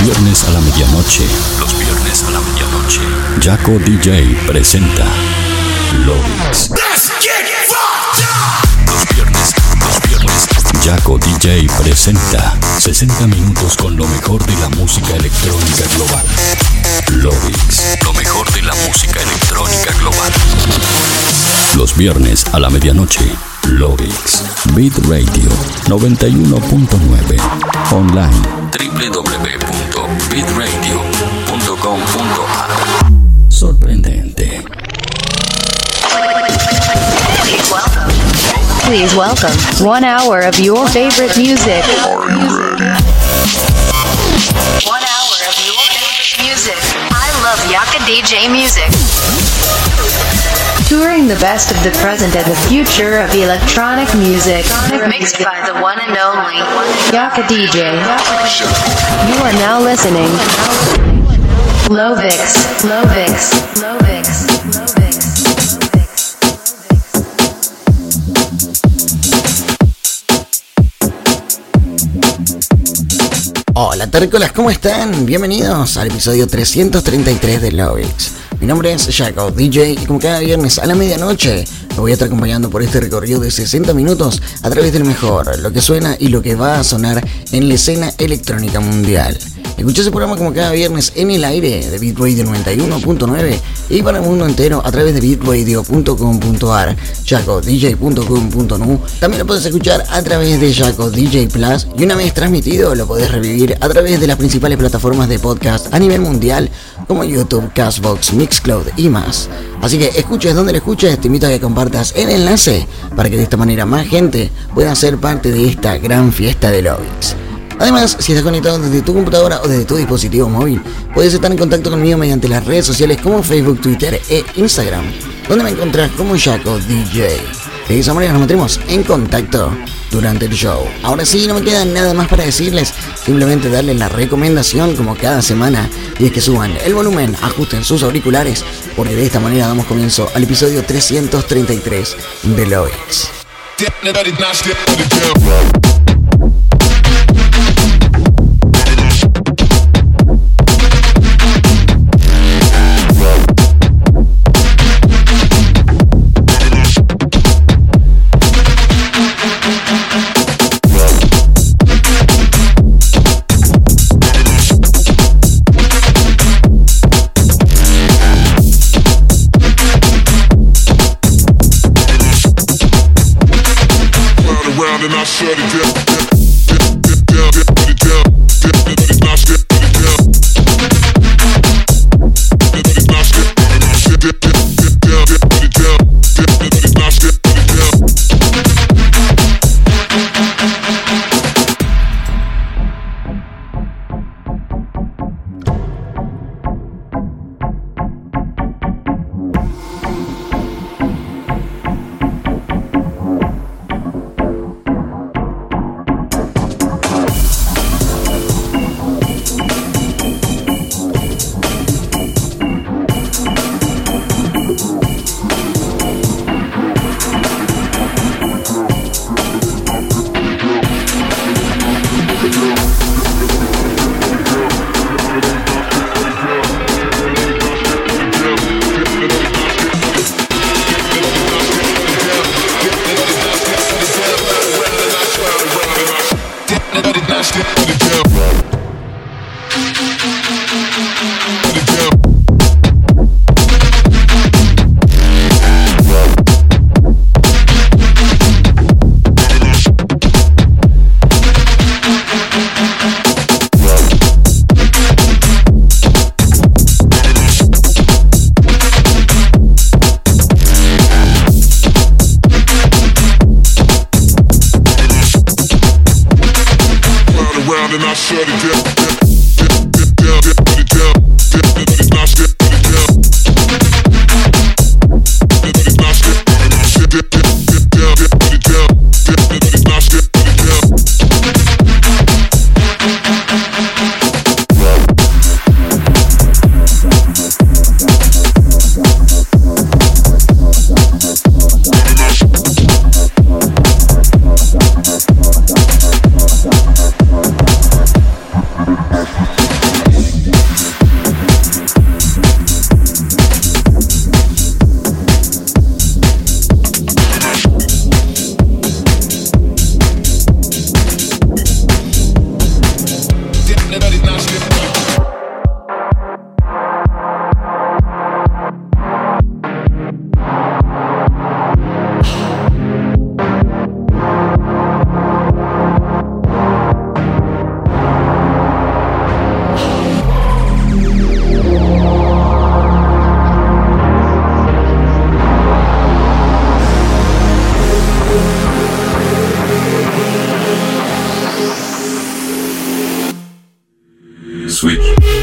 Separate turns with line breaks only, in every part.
Viernes a la medianoche. Los viernes a la medianoche. Jaco DJ presenta Lovix. Los viernes, los viernes. Jaco DJ presenta 60 minutos con lo mejor de la música electrónica global. Lovix, lo mejor de la música electrónica global. Los viernes a la medianoche. Lovix. Beat Radio 91.9. Online. www.beatradio.com.ar Sorprendente.
Please welcome one hour of your favorite music. One hour of your favorite music. I love Yaka DJ music. Touring the best of the present and the future of electronic music. Mixed by the one and only Yaco DJ. You are now listening. Lovix, Lovix, Lovix, Lovix.
Hola tercolas, ¿cómo están? Bienvenidos al episodio 333 de Lovix. Mi nombre es Jaco, DJ, y como cada viernes a la medianoche, voy a estar acompañando por este recorrido de 60 minutos a través del mejor, lo que suena y lo que va a sonar en la escena electrónica mundial. Escucha ese programa como cada viernes en el aire de Bitradio 91.9 y para el mundo entero a través de bitradio.com.ar, jacodj.com.nu. También lo puedes escuchar a través de Jaco DJ Plus y una vez transmitido lo podés revivir a través de las principales plataformas de podcast a nivel mundial como YouTube, Castbox, Mixcloud y más. Así que escuches donde lo escuches, te invito a que compartas el enlace para que de esta manera más gente pueda ser parte de esta gran fiesta de Lovix. Además, si estás conectado desde tu computadora o desde tu dispositivo móvil, puedes estar en contacto conmigo mediante las redes sociales como Facebook, Twitter e Instagram, donde me encontrás como Jaco DJ. De esa manera nos mantendremos en contacto durante el show. Ahora sí, no me queda nada más para decirles, simplemente darles la recomendación como cada semana, y es que suban el volumen, ajusten sus auriculares, porque de esta manera damos comienzo al episodio 333 de Loix.
Shut it down. switch.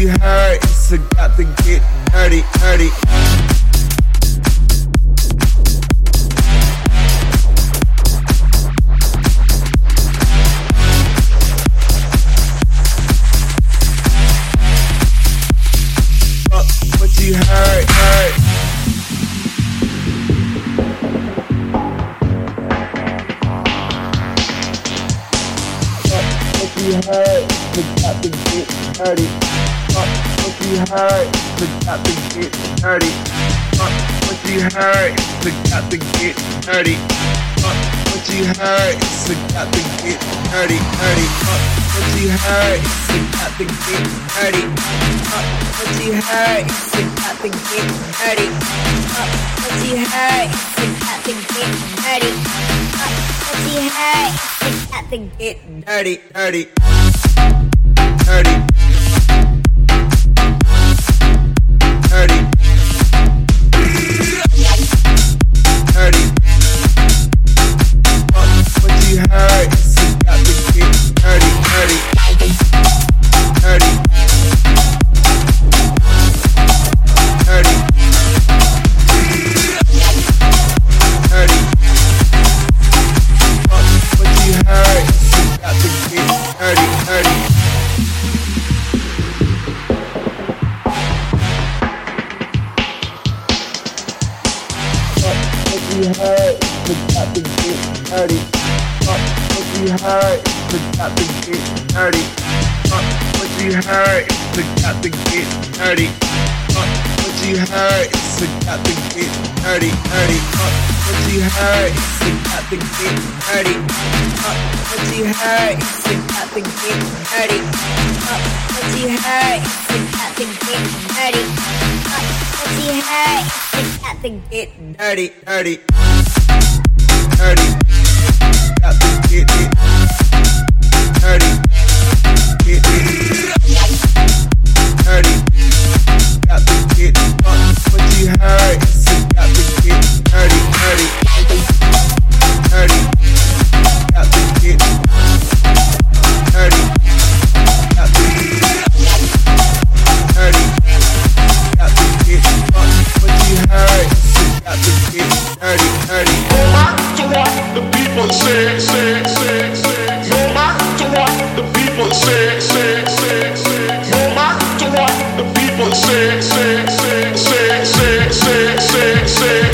You
heard. So got to get dirty, dirty. Heard. So got to get dirty. Fuck what you heard. So got to get dirty. Fuck what you heard. So got to get dirty, dirty. Fuck what you heard. So got to get dirty. Fuck what you heard. So got to get dirty. Fuck what you heard. So got to get dirty. Fuck what you heard. So got to get dirty, dirty. Dirty. Dirty. Fuck what you heard, forgot to get dirty. Fuck what you heard, forgot to get dirty, dirty. Fuck what you heard, forgot to get dirty. Fuck what you heard, forgot to get dirty. Fuck what you heard, forgot to get dirty. Fuck what you heard, forgot to get dirty, dirty, dirty. Got to get it dirty, dirty, dirty. What do the people say, say, say, say? people say, say, say, say, say,
say, say, say, say.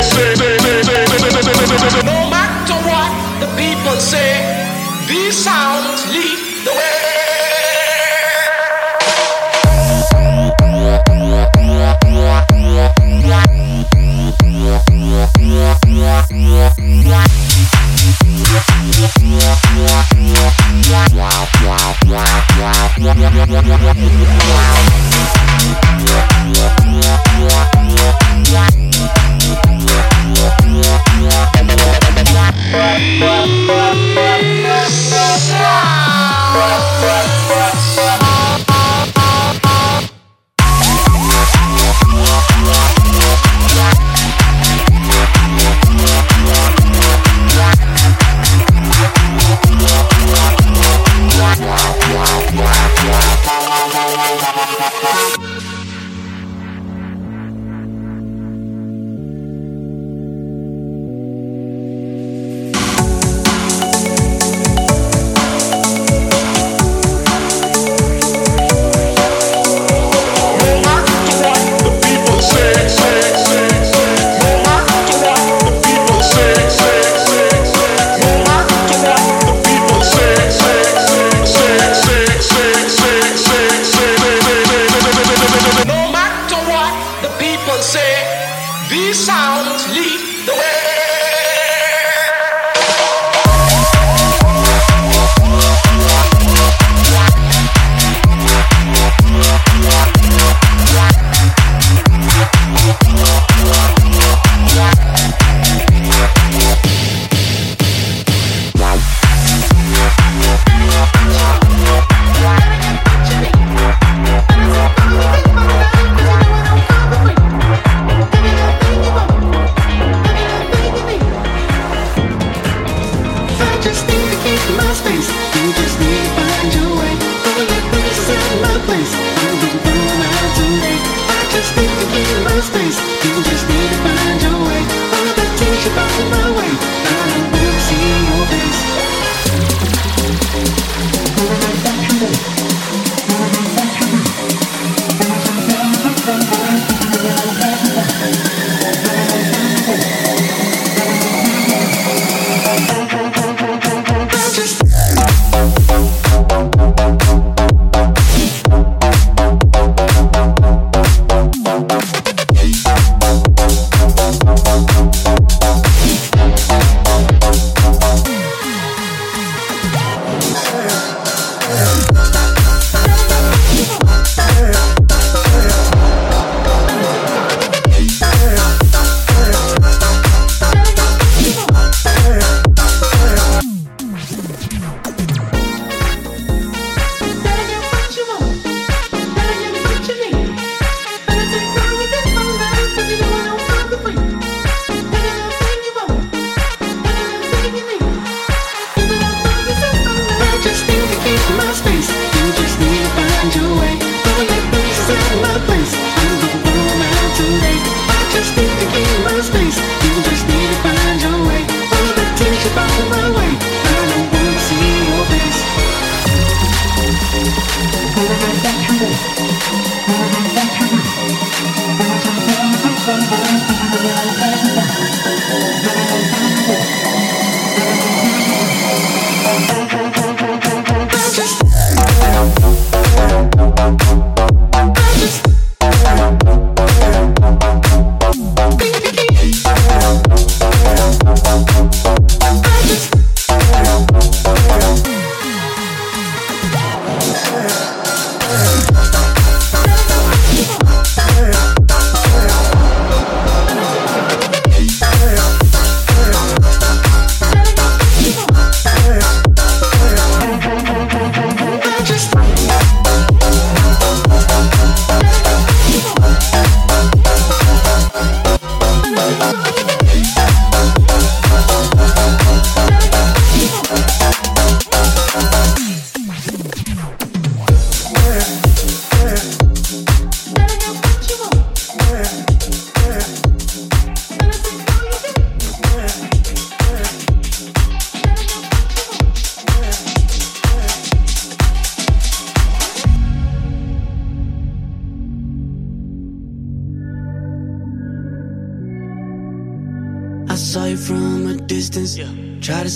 yeah.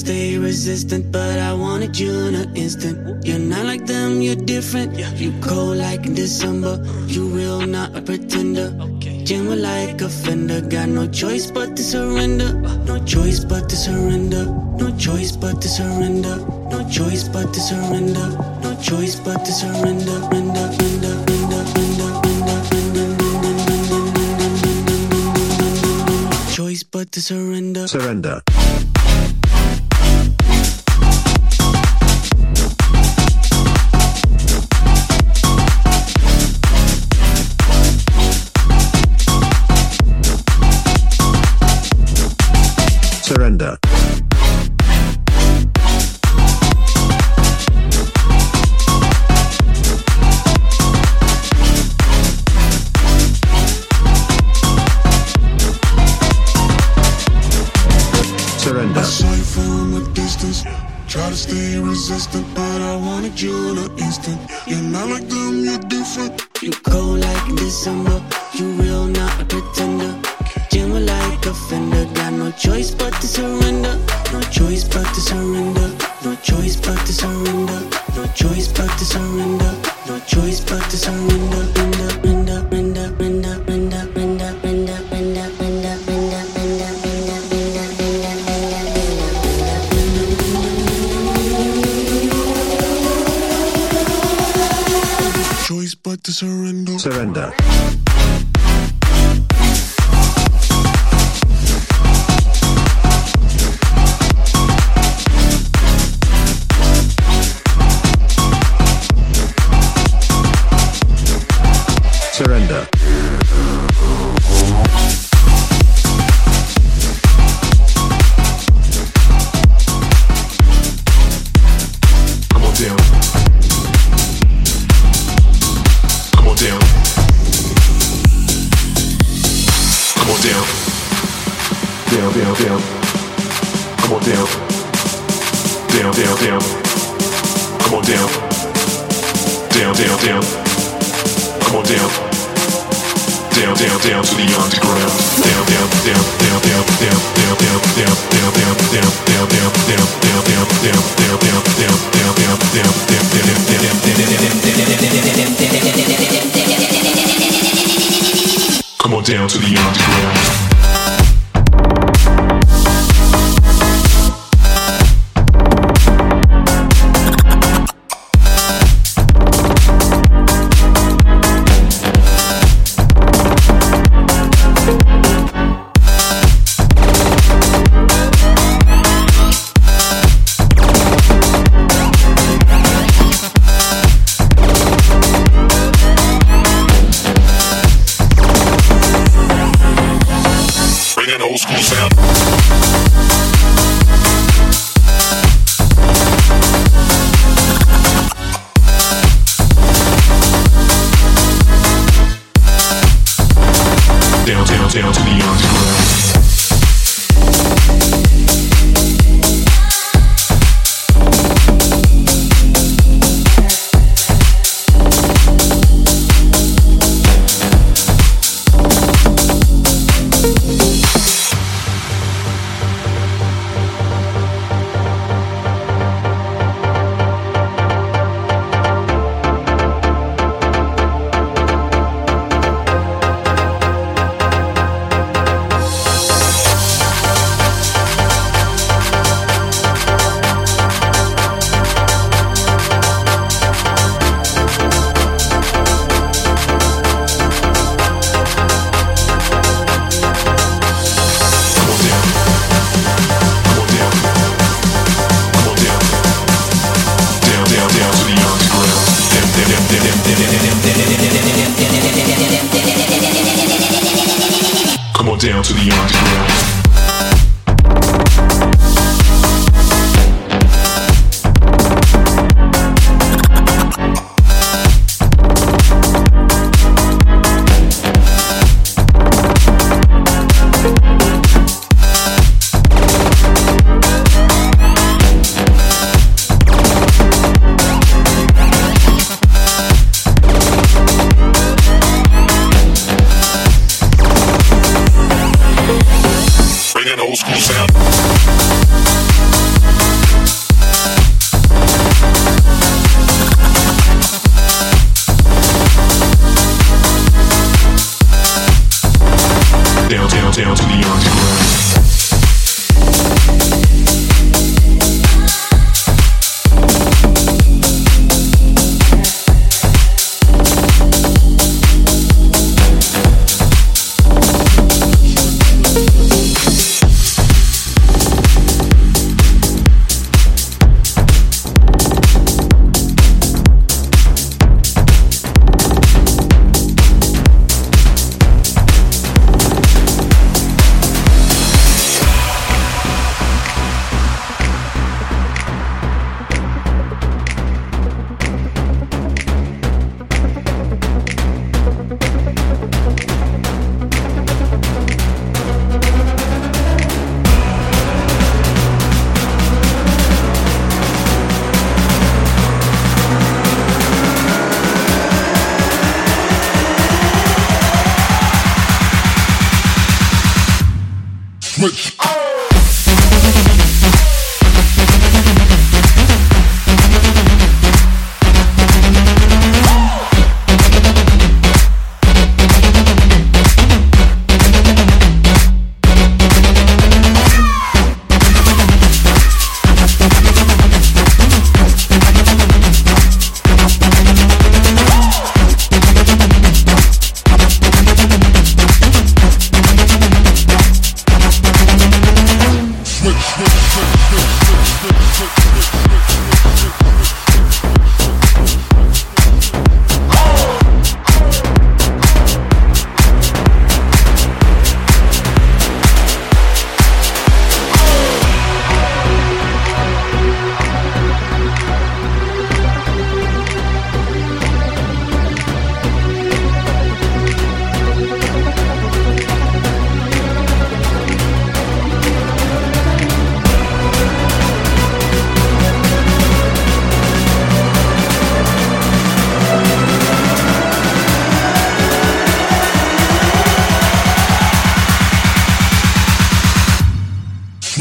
Resistant, but I wanted you in an instant. You're not like them, you're different. You cold like in December. You real, not a pretender. Genuine like a fender. Got no choice but to surrender. No choice but to surrender. No choice but to surrender. No choice but to surrender. No choice but to surrender. Render, render, render, render, render, render. Choice but to surrender.
Surrender. surrender.
Not like them,
choice but to surrender. Surrender.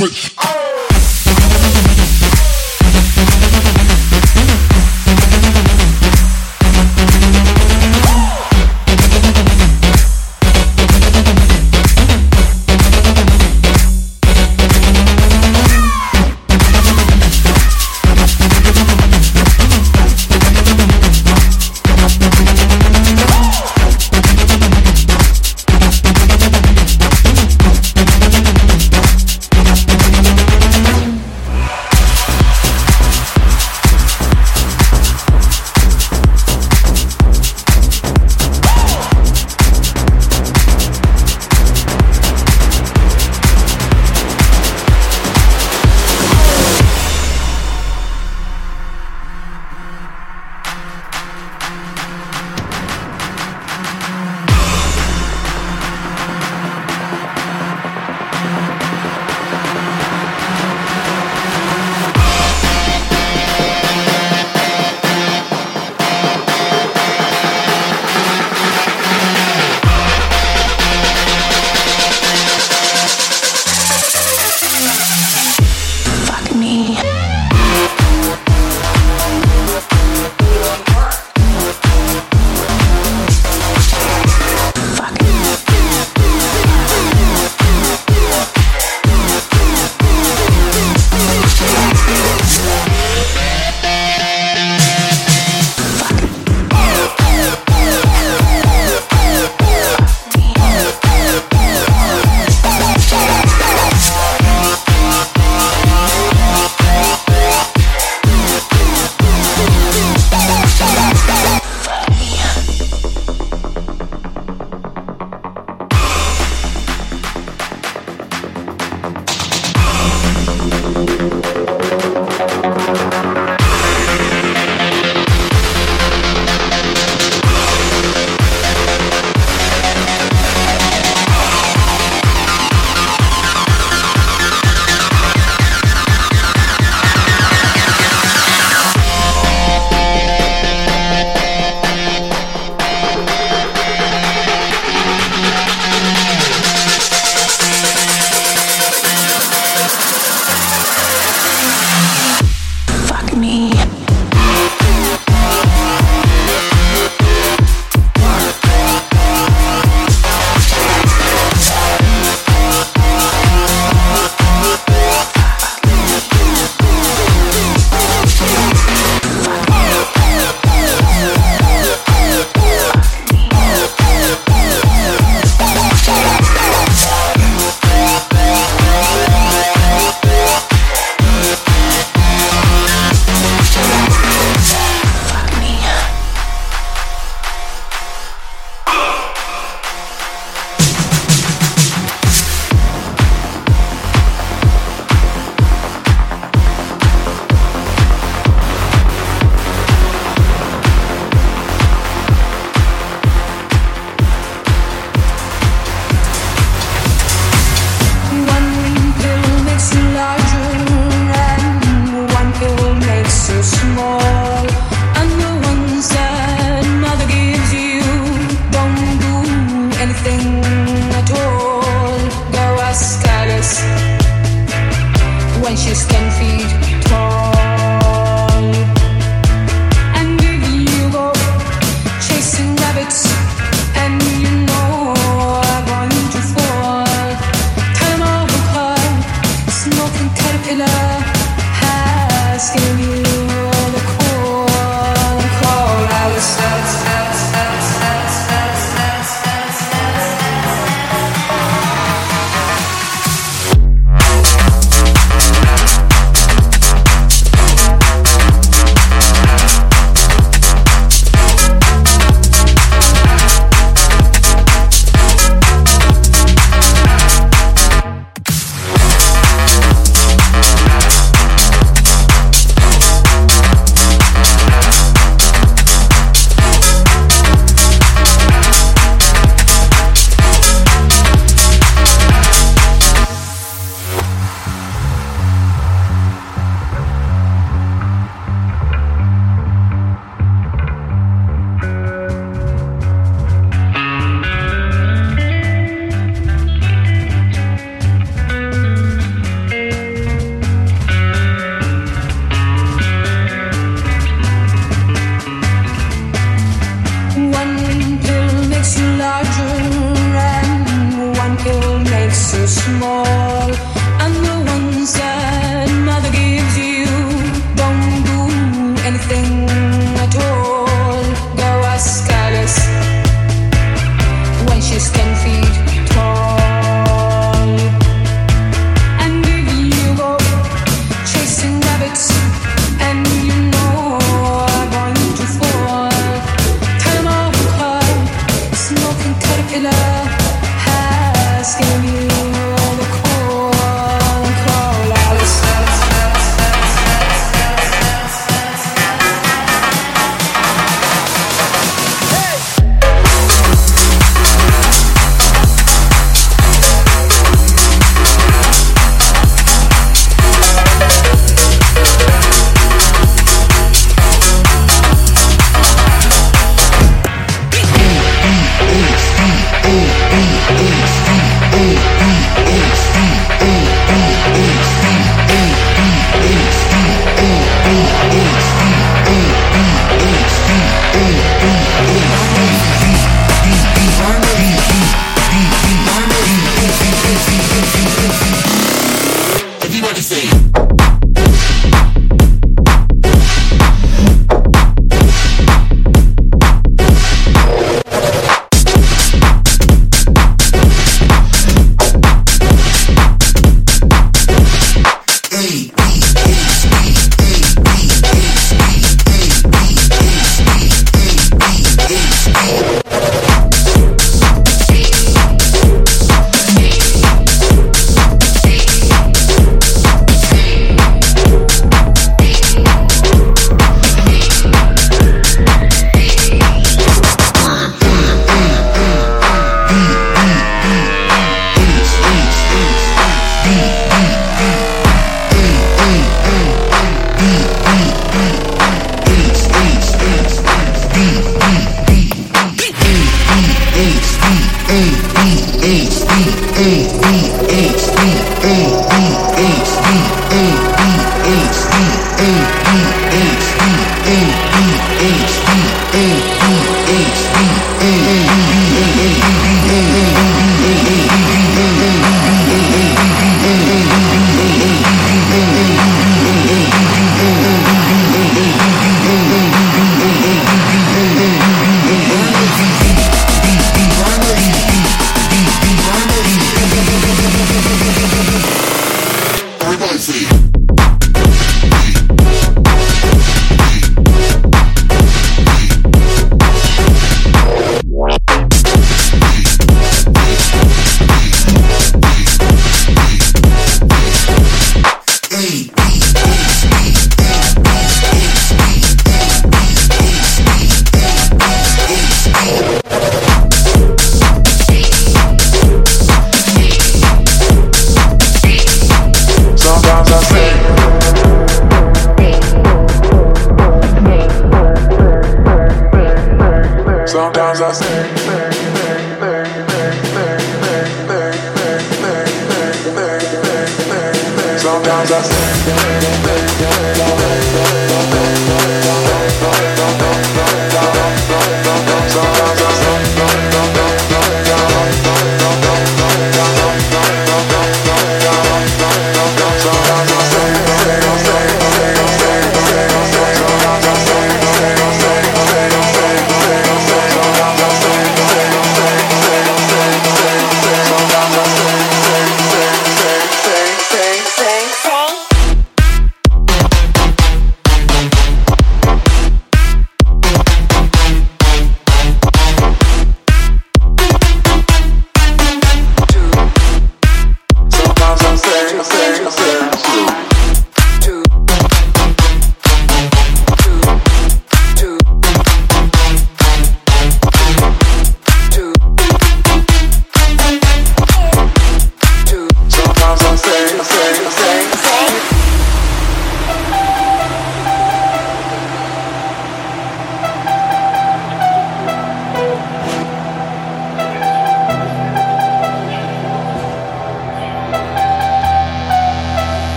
Switch.
everything I do
Sometimes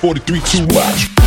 Four, three, two, one.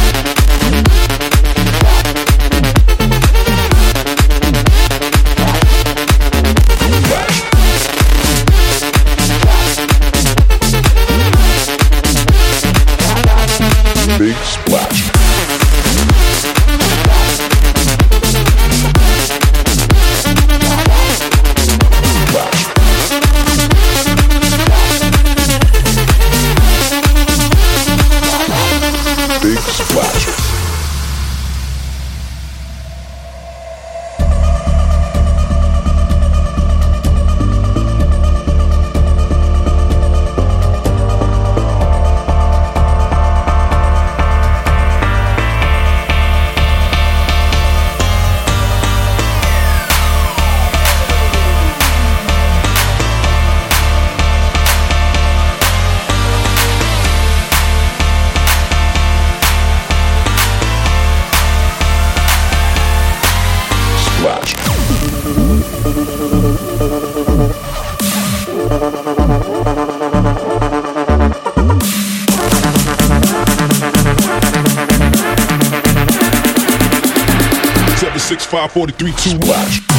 Four, three, two, splash.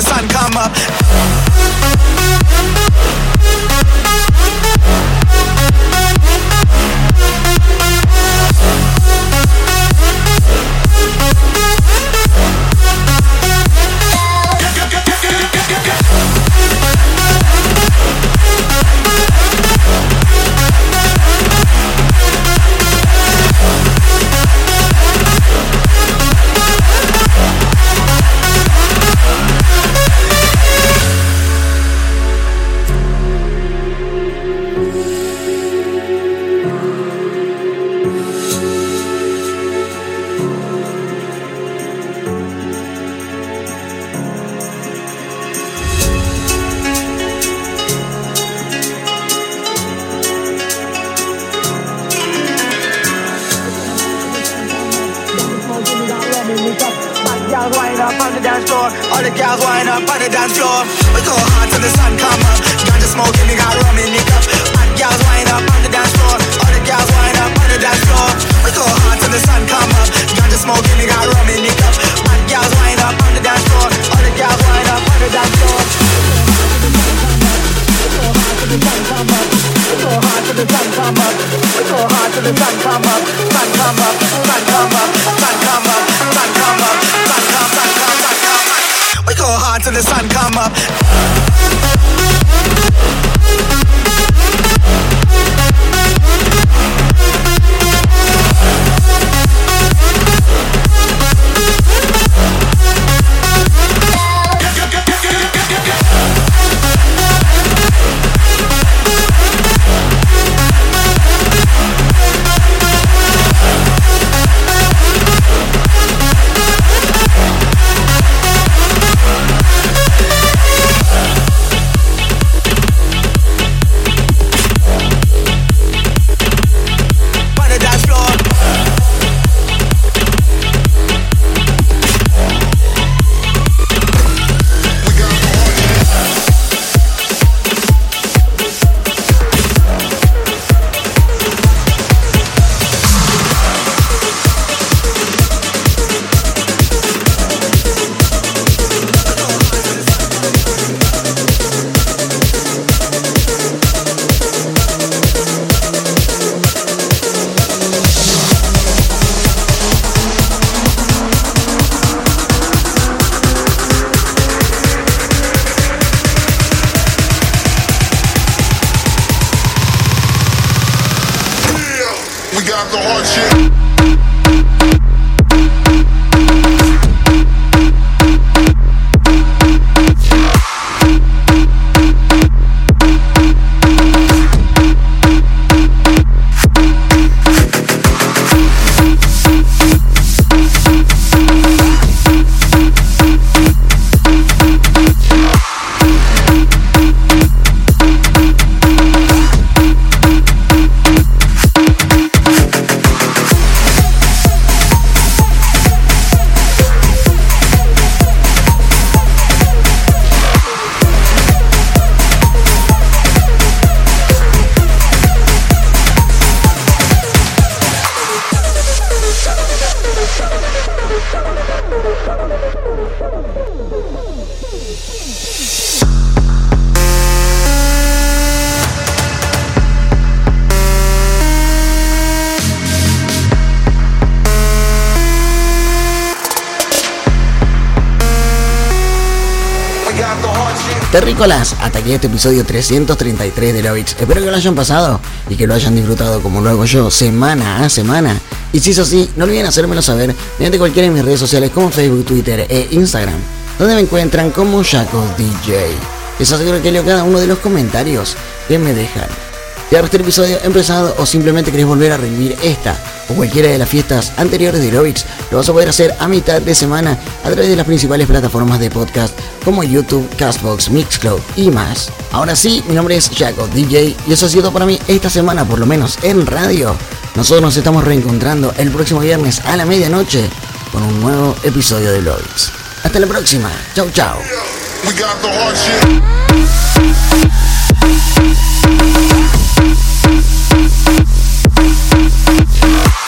the sun come up.
Terrícolas, hasta aquí este episodio 333 de Lovix. Espero que lo hayan pasado y que lo hayan disfrutado como lo hago yo semana a semana. Y si es así, no olviden hacérmelo saber mediante cualquiera de mis redes sociales como Facebook, Twitter e Instagram, donde me encuentran como Jaco DJ. Les aseguro que leo cada uno de los comentarios que me dejan. ¿Te el episodio empezado o simplemente querés volver a revivir esta o cualquiera de las fiestas anteriores de Lovix? Lo vas a poder hacer a mitad de semana a través de las principales plataformas de podcast como YouTube, Castbox, Mixcloud y más. Ahora sí, mi nombre es Jaco DJ y eso ha sido para mí esta semana, por lo menos en radio. Nosotros nos estamos reencontrando el próximo viernes a la medianoche con un nuevo episodio de Lovix. Hasta la próxima. Chau, chau.
Shit.